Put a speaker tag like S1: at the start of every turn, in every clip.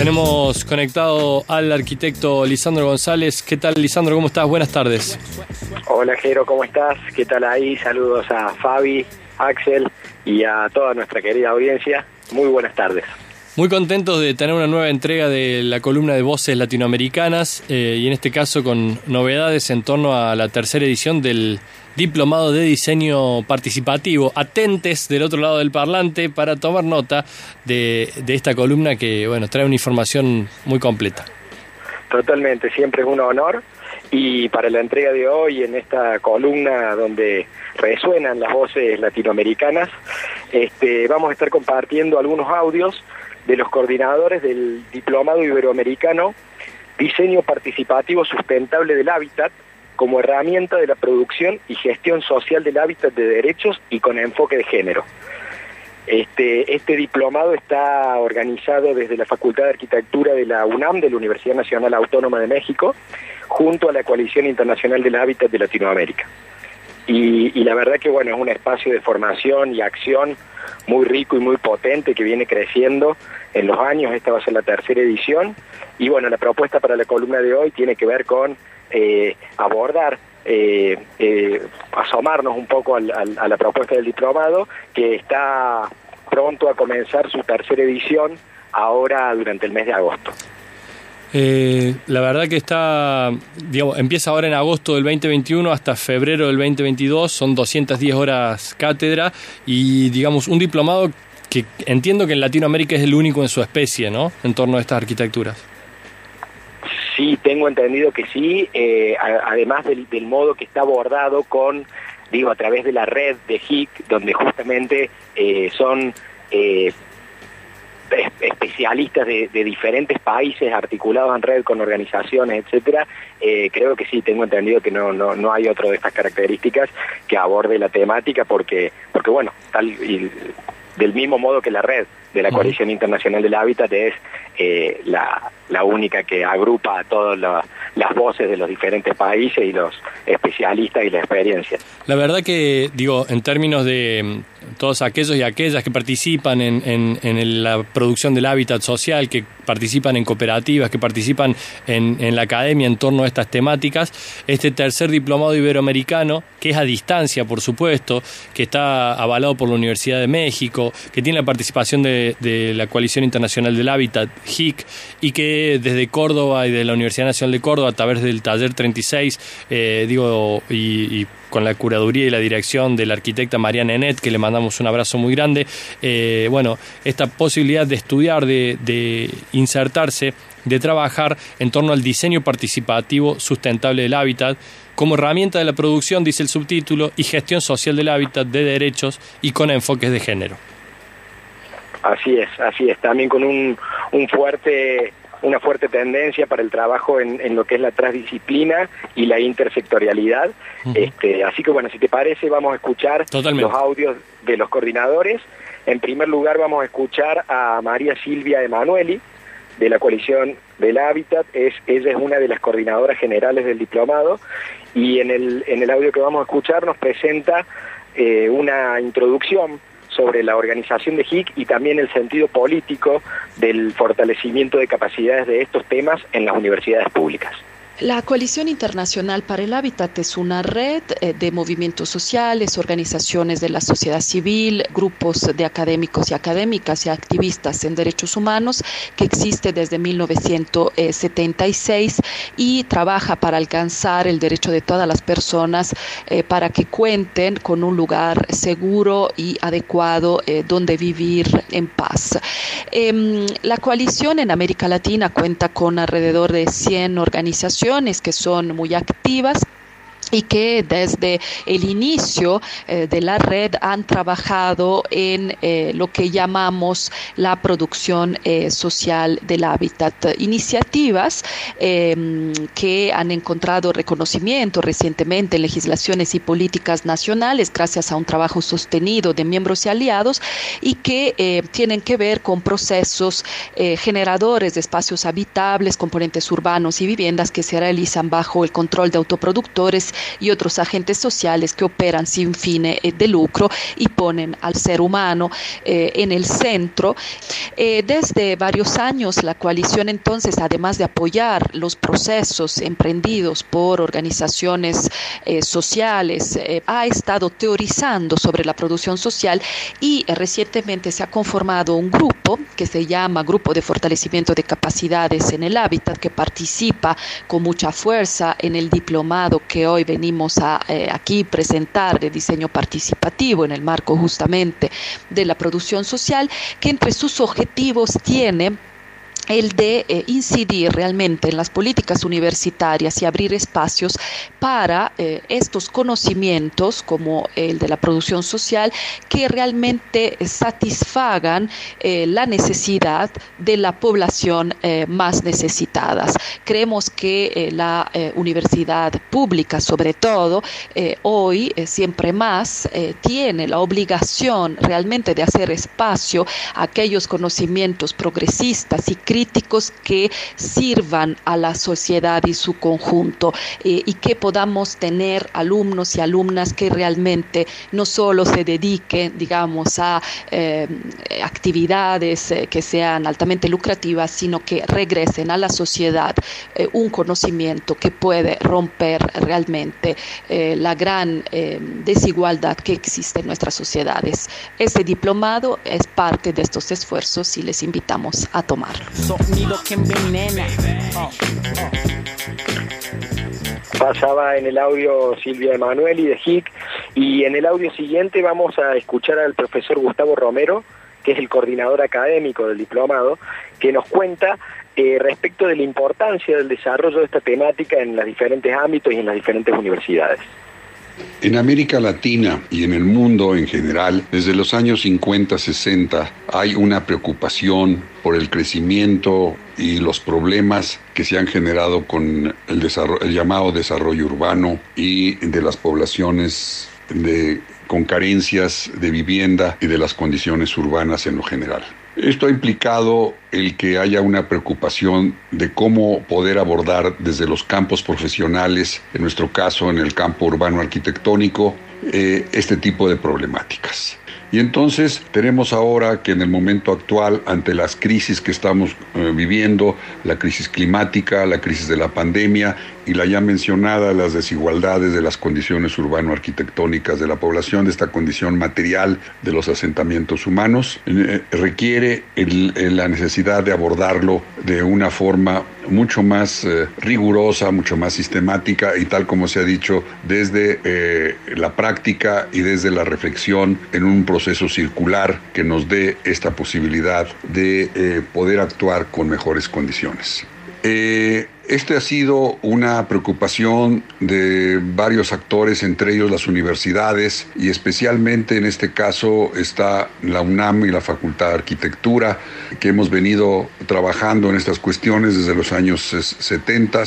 S1: Tenemos conectado al arquitecto Lisandro González. ¿Qué tal, Lisandro? ¿Cómo estás? Buenas tardes.
S2: Hola, Jero, ¿cómo estás? ¿Qué tal ahí? Saludos a Fabi, Axel y a toda nuestra querida audiencia. Muy buenas tardes.
S1: Muy contentos de tener una nueva entrega de la columna de voces latinoamericanas eh, y en este caso con novedades en torno a la tercera edición del Diplomado de Diseño Participativo. Atentes del otro lado del parlante para tomar nota de, esta columna que bueno trae una información muy completa.
S2: Totalmente, siempre es un honor y para la entrega de hoy en esta columna donde resuenan las voces latinoamericanas, este, vamos a estar compartiendo algunos audios de los coordinadores del Diplomado Iberoamericano Diseño Participativo Sustentable del Hábitat como herramienta de la producción y gestión social del hábitat de derechos y con enfoque de género. Este, este diplomado está organizado desde la Facultad de Arquitectura de la UNAM, de la Universidad Nacional Autónoma de México, junto a la Coalición Internacional del Hábitat de Latinoamérica. Y, y, la verdad que bueno, es un espacio de formación y acción muy rico y muy potente que viene creciendo en los años, esta va a ser la tercera edición, y bueno, la propuesta para la columna de hoy tiene que ver con eh, abordar, eh, eh, asomarnos un poco a la propuesta del diplomado, que está pronto a comenzar su tercera edición ahora durante el mes de agosto.
S1: la verdad que está, digamos, empieza ahora en agosto del 2021 hasta febrero del 2022, son 210 horas cátedra y, digamos, un diplomado que entiendo que en Latinoamérica es el único en su especie, ¿no? En torno a estas arquitecturas.
S2: Sí, tengo entendido que sí, eh, además del, modo que está abordado con, digo, a través de la red de HIC, donde justamente eh, son eh, especialistas de, diferentes países articulados en red con organizaciones, etcétera, creo que sí, tengo entendido que no, no, no hay otro de estas características que aborde la temática porque, porque bueno, tal y, del mismo modo que la red de la Coalición Internacional del Hábitat es eh, la, la, única que agrupa a todas las voces de los diferentes países y los especialistas y la experiencia.
S1: La verdad que, digo, en términos de todos aquellos y aquellas que participan en, en, la producción del hábitat social, que participan en cooperativas, que participan en, en, la academia en torno a estas temáticas, este tercer diplomado iberoamericano, que es a distancia, por supuesto, que está avalado por la Universidad de México, que tiene la participación de, de la Coalición Internacional del Hábitat, HIC, y que desde Córdoba y de la Universidad Nacional de Córdoba, a través del Taller 36, eh, digo, y, con la curaduría y la dirección de la arquitecta Mariana Enet, que le mandamos un abrazo muy grande. Eh, bueno, esta posibilidad de estudiar, de, insertarse, de trabajar en torno al diseño participativo sustentable del hábitat como herramienta de la producción, dice el subtítulo, y gestión social del hábitat de derechos y con enfoques de género.
S2: Así es, así es, también con un, un fuerte una fuerte tendencia para el trabajo en, lo que es la transdisciplina y la intersectorialidad. este, así que bueno, si te parece, vamos a escuchar los audios de los coordinadores. En primer lugar, vamos a escuchar a María Silvia Emanueli, de la coalición del hábitat, es, ella es una de las coordinadoras generales del diplomado y en el, en el audio que vamos a escuchar nos presenta eh, una introducción sobre la organización de HIC y también el sentido político del fortalecimiento de capacidades de estos temas en las universidades públicas.
S3: La Coalición Internacional para el Hábitat es una red eh, de movimientos sociales, organizaciones de la sociedad civil, grupos de académicos y académicas y activistas en derechos humanos que existe desde 1976 y trabaja para alcanzar el derecho de todas las personas eh, para que cuenten con un lugar seguro y adecuado eh, donde vivir en paz. Em, la coalición en América Latina cuenta con alrededor de 100 organizaciones que son muy activas y que desde el inicio eh, de la red han trabajado en eh, lo que llamamos la producción eh, social del hábitat. Iniciativas em, que han encontrado reconocimiento recientemente en legislaciones y políticas nacionales gracias a un trabajo sostenido de miembros y aliados y que tienen que ver con procesos generadores de espacios habitables, componentes urbanos y viviendas que se realizan bajo el control de autoproductores y otros agentes sociales que operan sin fines de lucro y ponen al ser humano en el centro. desde varios años la coalición entonces, además de apoyar los procesos emprendidos por organizaciones sociales, ha estado teorizando sobre la producción social y recientemente se ha conformado un grupo que se llama Grupo de Fortalecimiento de Capacidades en el Hábitat, que participa con mucha fuerza en el diplomado que hoy venimos a eh, aquí presentar de diseño participativo en el marco justamente de la producción social, que entre sus objetivos tiene el de eh, incidir realmente en las políticas universitarias y abrir espacios para eh, estos conocimientos, como el de la producción social, que realmente satisfagan eh, la necesidad de la población más necesitadas. Creemos que la universidad pública, sobre todo, hoy siempre más tiene la obligación realmente de hacer espacio a aquellos conocimientos progresistas y críticos que sirvan a la sociedad y su conjunto eh, y que podamos tener alumnos y alumnas que realmente no solo se dediquen, digamos, a eh, actividades eh, que sean altamente lucrativas, sino que regresen a la sociedad un conocimiento que puede romper realmente la gran desigualdad que existe en nuestras sociedades. Ese diplomado es parte de estos esfuerzos y les invitamos a tomarlo que.
S2: Pasaba en el audio Silvia Emanuel y de HIC y en el audio siguiente vamos a escuchar al profesor Gustavo Romero, que es el coordinador académico del diplomado, que nos cuenta eh, respecto de la importancia del desarrollo de esta temática en los diferentes ámbitos y en las diferentes universidades.
S4: En América Latina y en el mundo en general, desde los años 50-60 hay una preocupación por el crecimiento y los problemas que se han generado con el, el llamado desarrollo urbano y de las poblaciones de, con carencias de vivienda y de las condiciones urbanas en lo general. Esto ha implicado el que haya una preocupación de cómo poder abordar desde los campos profesionales, en nuestro caso en el campo urbano arquitectónico, eh, este tipo de problemáticas. Y entonces tenemos ahora que en el momento actual, ante las crisis que estamos eh, viviendo, la crisis climática, la crisis de la pandemia y la ya mencionada las desigualdades de las condiciones urbano-arquitectónicas de la población, de esta condición material de los asentamientos humanos, eh, requiere la necesidad de abordarlo de una forma mucho más eh, rigurosa, mucho más sistemática y tal como se ha dicho, desde eh, la práctica y desde la reflexión en un proceso circular que nos dé esta posibilidad de poder actuar con mejores condiciones. Este ha sido una preocupación de varios actores, entre ellos las universidades, y especialmente en este caso está la UNAM y la Facultad de Arquitectura, que hemos venido trabajando en estas cuestiones desde los años 70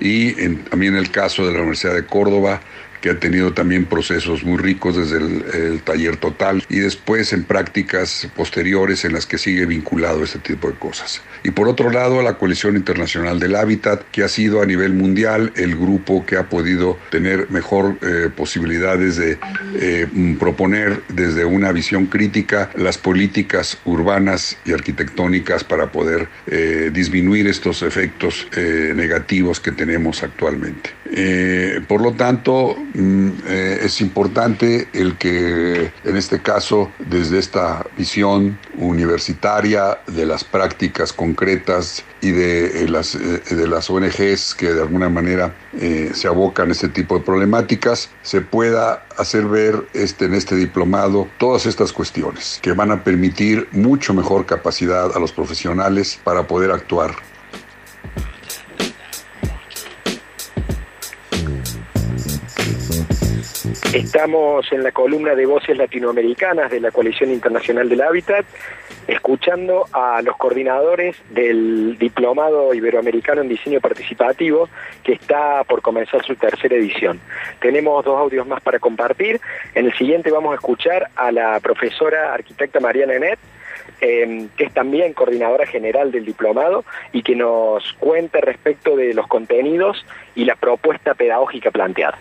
S4: y también el caso de la Universidad de Córdoba, que ha tenido también procesos muy ricos desde el, taller total y después en prácticas posteriores en las que sigue vinculado este tipo de cosas. Y por otro lado, la Coalición Internacional del Hábitat, que ha sido a nivel mundial el grupo que ha podido tener mejor eh, posibilidades de eh, proponer desde una visión crítica las políticas urbanas y arquitectónicas para poder eh, disminuir estos efectos negativos que tenemos actualmente. Por lo tanto, Mm, eh, es importante el que en este caso desde esta visión universitaria de las prácticas concretas y de, eh, las, eh, de las ONGs que de alguna manera se abocan a este tipo de problemáticas, se pueda hacer ver este, en este diplomado todas estas cuestiones que van a permitir mucho mejor capacidad a los profesionales para poder actuar
S2: Estamos en la columna de voces latinoamericanas de la Coalición Internacional del Hábitat, escuchando a los coordinadores del Diplomado Iberoamericano en Diseño Participativo, que está por comenzar su tercera edición. Tenemos dos audios más para compartir. En el siguiente vamos a escuchar a la profesora arquitecta Mariana Enet, em, que es también coordinadora general del diplomado y que nos cuenta respecto de los contenidos y la propuesta pedagógica planteada.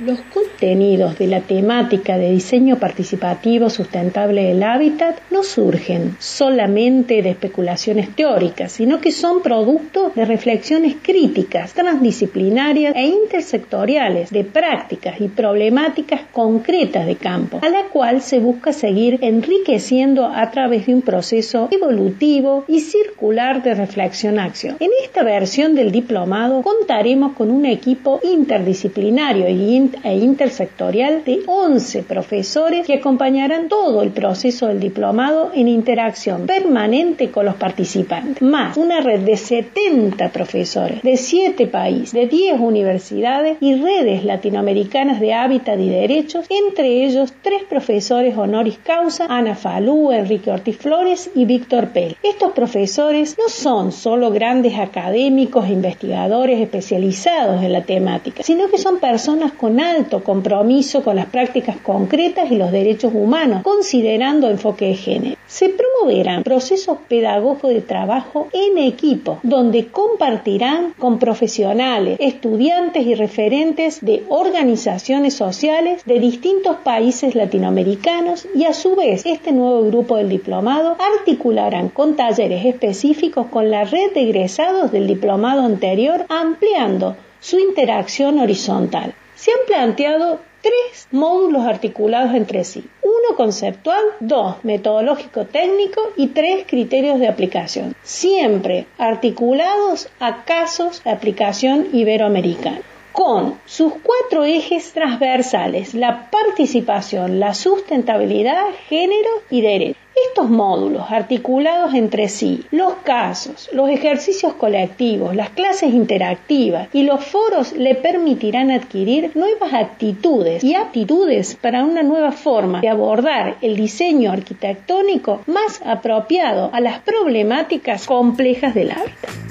S5: Los contenidos de la temática de diseño participativo sustentable del hábitat no surgen solamente de especulaciones teóricas, sino que son producto de reflexiones críticas, transdisciplinarias e intersectoriales de prácticas y problemáticas concretas de campo, a la cual se busca seguir enriqueciendo a través de un proceso evolutivo y circular de reflexión-acción. En esta versión del diplomado contaremos con un equipo interdisciplinario y e intersectorial de 11 profesores que acompañarán todo el proceso del diplomado en interacción permanente con los participantes, más una red de 70 profesores de 7 países, de 10 universidades y redes latinoamericanas de hábitat y derechos, entre ellos tres profesores honoris causa, Ana Falú, Enrique Ortiz Flores y Víctor Pérez. Estos profesores no son solo grandes académicos e investigadores especializados en la temática, sino que son personas con alto compromiso con las prácticas concretas y los derechos humanos, considerando enfoque de género. Se promoverán procesos pedagógicos de trabajo en equipo, donde compartirán con profesionales, estudiantes y referentes de organizaciones sociales de distintos países latinoamericanos y a su vez este nuevo grupo del diplomado articularán con talleres específicos con la red de egresados del diplomado anterior, ampliando su interacción horizontal se han planteado tres módulos articulados entre sí. Uno conceptual, dos metodológico técnico y tres criterios de aplicación, siempre articulados a casos de aplicación iberoamericana con sus cuatro ejes transversales, la participación, la sustentabilidad, género y derecho. Estos módulos articulados entre sí, los casos, los ejercicios colectivos, las clases interactivas y los foros le permitirán adquirir nuevas actitudes y aptitudes para una nueva forma de abordar el diseño arquitectónico más apropiado a las problemáticas complejas del hábitat.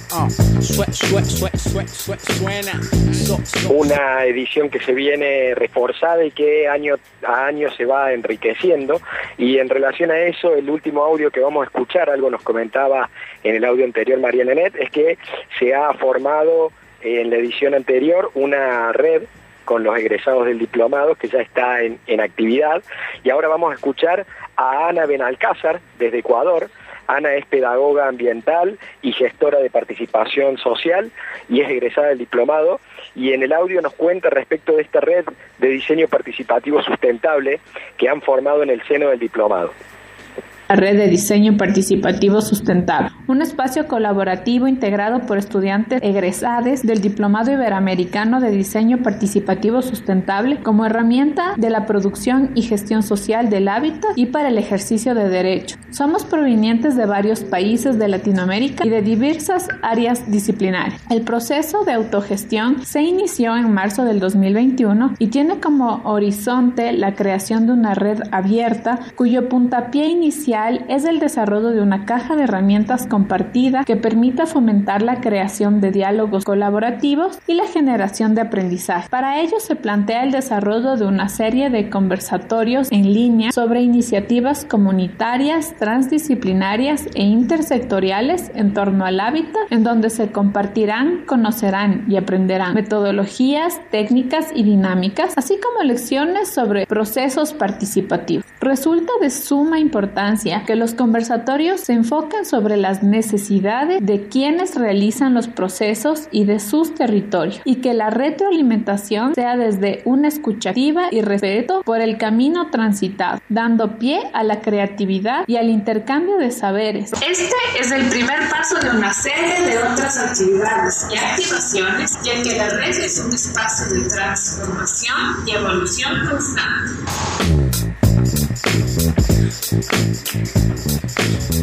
S2: Una edición que se viene reforzada y que año a año se va enriqueciendo. Y en relación a eso el último audio que vamos a escuchar, algo nos comentaba en el audio anterior María Nenet, es que se ha formado en la edición anterior una red con los egresados del diplomado que ya está en, en actividad. Y ahora vamos a escuchar a Ana Benalcázar desde Ecuador, Ana es pedagoga ambiental y gestora de participación social y es egresada del diplomado y en el audio nos cuenta respecto de esta red de diseño participativo sustentable que han formado en el seno del diplomado
S6: Red de Diseño Participativo Sustentable, un espacio colaborativo integrado por estudiantes egresados del Diplomado Iberoamericano de Diseño Participativo Sustentable como herramienta de la producción y gestión social del hábitat y para el ejercicio de derechos. Somos provenientes de varios países de Latinoamérica y de diversas áreas disciplinarias. El proceso de autogestión se inició en marzo del 2021 y tiene como horizonte la creación de una red abierta cuyo puntapié inicial es el desarrollo de una caja de herramientas compartida que permita fomentar la creación de diálogos colaborativos y la generación de aprendizaje. Para ello se plantea el desarrollo de una serie de conversatorios en línea sobre iniciativas comunitarias, transdisciplinarias e intersectoriales en torno al hábitat, en donde se compartirán, conocerán y aprenderán metodologías, técnicas y dinámicas, así como lecciones sobre procesos participativos. Resulta de suma importancia que los conversatorios se enfoquen sobre las necesidades de quienes realizan los procesos y de sus territorios y que la retroalimentación sea desde una escuchativa y respeto por el camino transitado, dando pie a la creatividad y al intercambio de saberes.
S7: Este es el primer paso de una serie de otras actividades y activaciones, ya que la red es un espacio de transformación y evolución constante.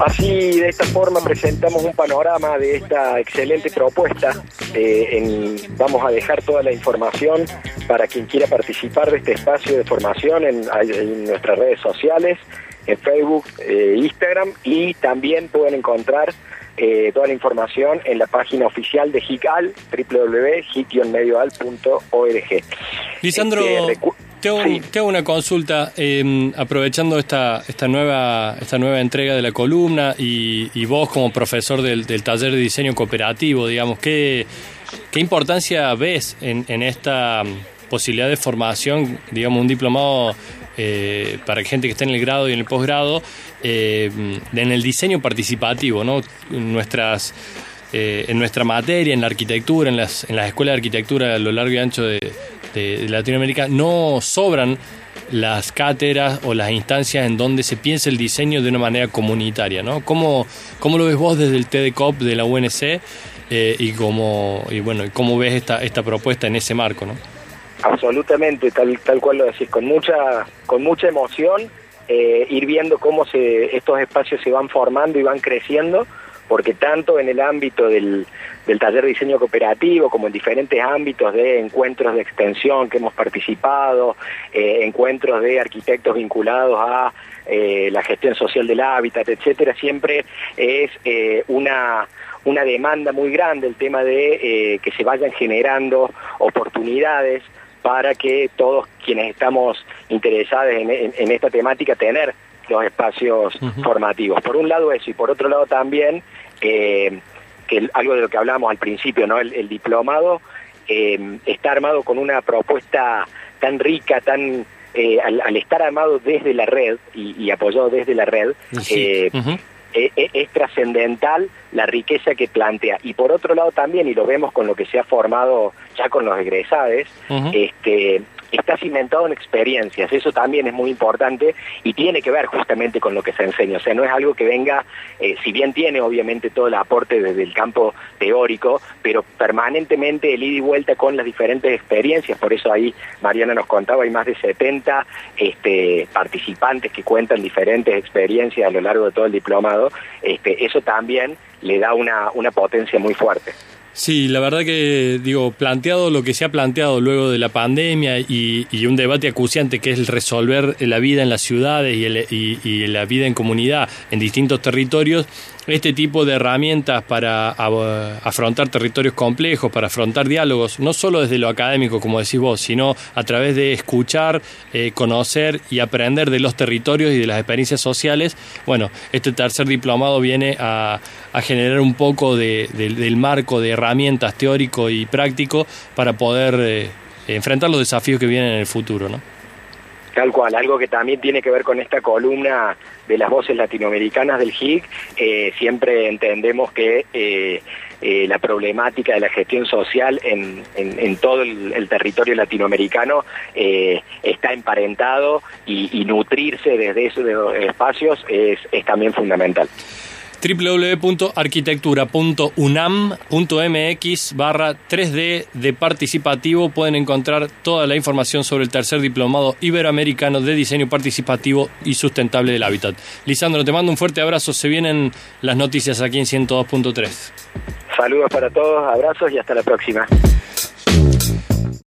S2: Así, de esta forma, presentamos un panorama de esta excelente propuesta. Eh, vamos a dejar toda la información para quien quiera participar de este espacio de formación en, nuestras redes sociales, en Facebook, eh, Instagram y también pueden encontrar eh, toda la información en la página oficial de HICAL, www.hit-medioal.org.
S1: Lisandro, este, te hago, una consulta, em, aprovechando esta, esta, nueva, esta nueva entrega de la columna y, vos como profesor del, taller de diseño cooperativo, digamos, ¿qué, qué importancia ves en, en esta posibilidad de formación, digamos, un diplomado eh, para gente que esté en el grado y en el posgrado, eh, en el diseño participativo, ¿no? Nuestras, eh, en nuestra materia, en la arquitectura, en las, en las escuelas de arquitectura a lo largo y ancho de, Latinoamérica, no sobran las cátedras o las instancias en donde se piensa el diseño de una manera comunitaria, ¿no? ¿Cómo, cómo lo ves vos desde el TDCOP de la UNC y, cómo, y bueno, cómo ves esta, esta propuesta en ese marco, ¿no?
S2: Absolutamente, tal, tal cual lo decís, con mucha, con mucha emoción, eh, ir viendo cómo se, estos espacios se van formando y van creciendo, porque tanto en el ámbito del, del taller de diseño cooperativo como en diferentes ámbitos de encuentros de extensión que hemos participado, eh, encuentros de arquitectos vinculados a eh, la gestión social del hábitat, etcétera, siempre es una una demanda muy grande el tema de que se vayan generando oportunidades para que todos quienes estamos interesados en, esta temática tener los espacios formativos. Por un lado eso y por otro lado también eh, que algo de lo que hablábamos al principio, no el, diplomado eh, está armado con una propuesta tan rica, tan eh, al, estar armado desde la red y, apoyado desde la red, e, e, es, trascendental la riqueza que plantea. Y por otro lado también, y lo vemos con lo que se ha formado ya con los egresados, este, está cimentado en experiencias, eso también es muy importante y tiene que ver justamente con lo que se enseña, o sea, no es algo que venga, eh, si bien tiene obviamente todo el aporte desde el campo teórico, pero permanentemente el ida y vuelta con las diferentes experiencias, por eso ahí Mariana nos contaba, hay más de 70 este, participantes que cuentan diferentes experiencias a lo largo de todo el diplomado, este, eso también le da una, una potencia muy fuerte.
S1: Sí, la verdad que, digo, planteado lo que se ha planteado luego de la pandemia y, un debate acuciante que es el resolver la vida en las ciudades y, y la vida en comunidad en distintos territorios, este tipo de herramientas para afrontar territorios complejos, para afrontar diálogos, no solo desde lo académico, como decís vos, sino a través de escuchar, eh, conocer y aprender de los territorios y de las experiencias sociales. Bueno, este tercer diplomado viene a, generar un poco del marco de herramientas teórico y práctico para poder eh, enfrentar los desafíos que vienen en el futuro, ¿no?
S2: Tal cual, algo que también tiene que ver con esta columna de las voces latinoamericanas del HIC, eh, siempre entendemos que eh, eh, la problemática de la gestión social en, todo el, territorio latinoamericano está emparentado y, nutrirse desde esos espacios es también fundamental
S1: www.arquitectura.unam.mx barra 3D de participativo pueden encontrar toda la información sobre el tercer diplomado iberoamericano de diseño participativo y sustentable del hábitat. Lisandro, te mando un fuerte abrazo. Se vienen las noticias aquí en 102.3.
S2: Saludos para todos, abrazos y hasta la próxima.